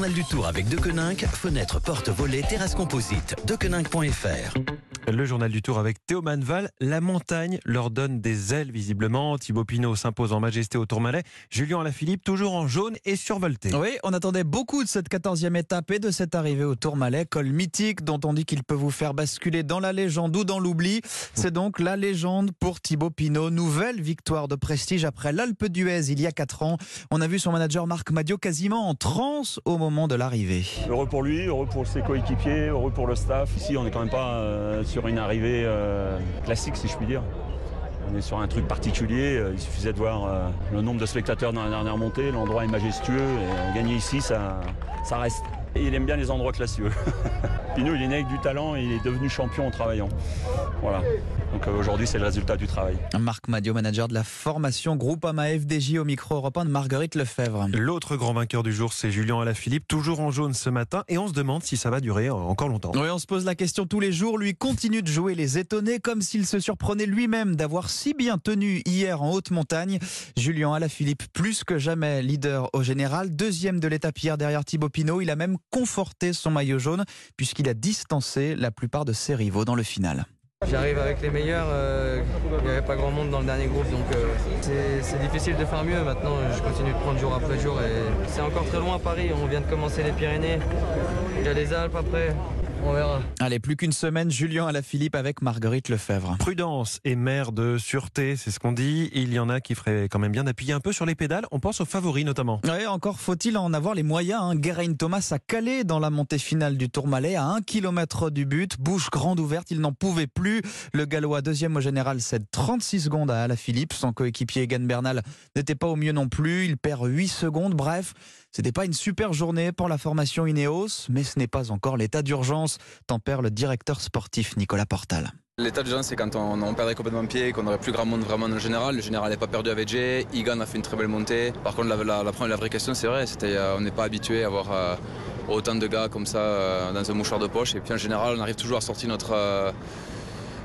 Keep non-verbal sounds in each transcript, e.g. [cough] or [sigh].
journal du Tour avec Deconinck, fenêtre, porte, volet, terrasse composite. Deconinck.fr. Le journal du Tour avec Théo Manval. La montagne leur donne des ailes visiblement. Thibaut Pinot s'impose en majesté au Tourmalet. Julien Alaphilippe toujours en jaune et survolté. Oui, on attendait beaucoup de cette 14e étape et de cette arrivée au Tourmalet, col mythique dont on dit qu'il peut vous faire basculer dans la légende ou dans l'oubli. C'est donc la légende pour Thibaut Pinot. Nouvelle victoire de prestige après l'Alpe d'Huez il y a 4 ans. On a vu son manager Marc Madio quasiment en transe au moment de l'arrivée. Heureux pour lui, heureux pour ses coéquipiers, heureux pour le staff. Ici, on n'est quand même pas euh, sur une arrivée euh, classique, si je puis dire. On est sur un truc particulier. Euh, Il suffisait de voir euh, le nombre de spectateurs dans la dernière montée. L'endroit est majestueux et gagner ici, ça, reste. Et il aime bien les endroits classieux. [laughs] Pinot, il est né avec du talent et il est devenu champion en travaillant. Voilà. Donc euh, aujourd'hui, c'est le résultat du travail. Marc Madio, manager de la formation Groupama FDJ au micro européen de Marguerite Lefebvre. L'autre grand vainqueur du jour, c'est Julien Alaphilippe, toujours en jaune ce matin. Et on se demande si ça va durer encore longtemps. Oui, on se pose la question tous les jours. Lui continue de jouer les étonnés comme s'il se surprenait lui-même d'avoir si bien tenu hier en haute montagne. Julien Alaphilippe, plus que jamais leader au général. Deuxième de l'étape hier derrière Thibaut Pinot. Il a même conforté son maillot jaune puisqu'il a distancé la plupart de ses rivaux dans le final. J'arrive avec les meilleurs, euh, il n'y avait pas grand monde dans le dernier groupe, donc euh, c'est- difficile de faire mieux. Maintenant, je continue de prendre jour après jour c'est encore très loin à Paris. On vient de commencer les Pyrénées, il y a les Alpes après, on verra. Allez, plus qu'une semaine, Julien Alaphilippe avec Marguerite Lefebvre. Prudence et mère de sûreté, c'est ce qu'on dit. Il y en a qui feraient quand même bien d'appuyer un peu sur les pédales. On pense aux favoris notamment. Ouais, encore faut-il en avoir les moyens. Hein. Geraint Thomas a calé dans la montée finale du Tourmalet à 1 km du but, bouche grande ouverte, il n'en pouvait plus. Le Gallois deuxième au général cède 36 secondes à Alaphilippe. Son coéquipier Egan Bernal n'était pas au mieux non plus, il perd 8 secondes. Bref, c'était pas une super journée pour la formation Ineos, mais ce n'est pas encore l'état d'urgence, tempère le directeur sportif Nicolas Portal. L'état d'urgence, c'est quand on, on perdrait complètement pied, qu'on n'aurait plus grand monde vraiment dans le général. Le général n'est pas perdu avec Jay. Igan a fait une très belle montée. Par contre, la, la vraie question, c'est vrai, c'était euh, on n'est pas habitué à avoir euh, autant de gars comme ça euh, dans un mouchoir de poche. Et puis en général, on arrive toujours à sortir notre.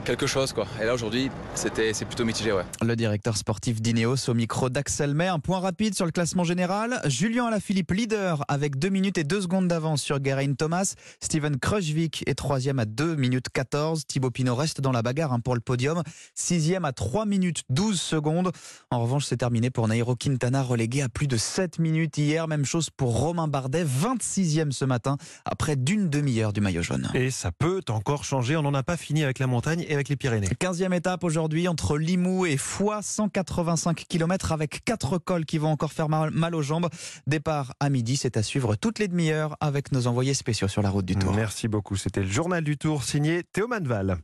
Quelque chose quoi. Et là aujourd'hui, c'était c'est plutôt mitigé ouais. Le directeur sportif d'Ineos au micro d'Axel May. Un point rapide sur le classement général. Julien Alaphilippe leader avec 2 minutes et 2 secondes d'avance sur Geraint Thomas. Steven Kruijswijk est troisième à 2 minutes 14. Thibaut Pinot reste dans la bagarre hein, pour le podium. Sixième à 3 minutes 12 secondes. En revanche, c'est terminé pour Nairo Quintana relégué à plus de 7 minutes hier. Même chose pour Romain Bardet, 26e ce matin après d'une demi-heure du maillot jaune. Et ça peut encore changer. On n'en a pas fini avec la montagne et avec les Pyrénées. 15e étape aujourd'hui entre Limoux et Foix, 185 km avec 4 cols qui vont encore faire mal, mal aux jambes. Départ à midi, c'est à suivre toutes les demi-heures avec nos envoyés spéciaux sur la route du Tour. Merci beaucoup. C'était le journal du Tour signé Théo Manval.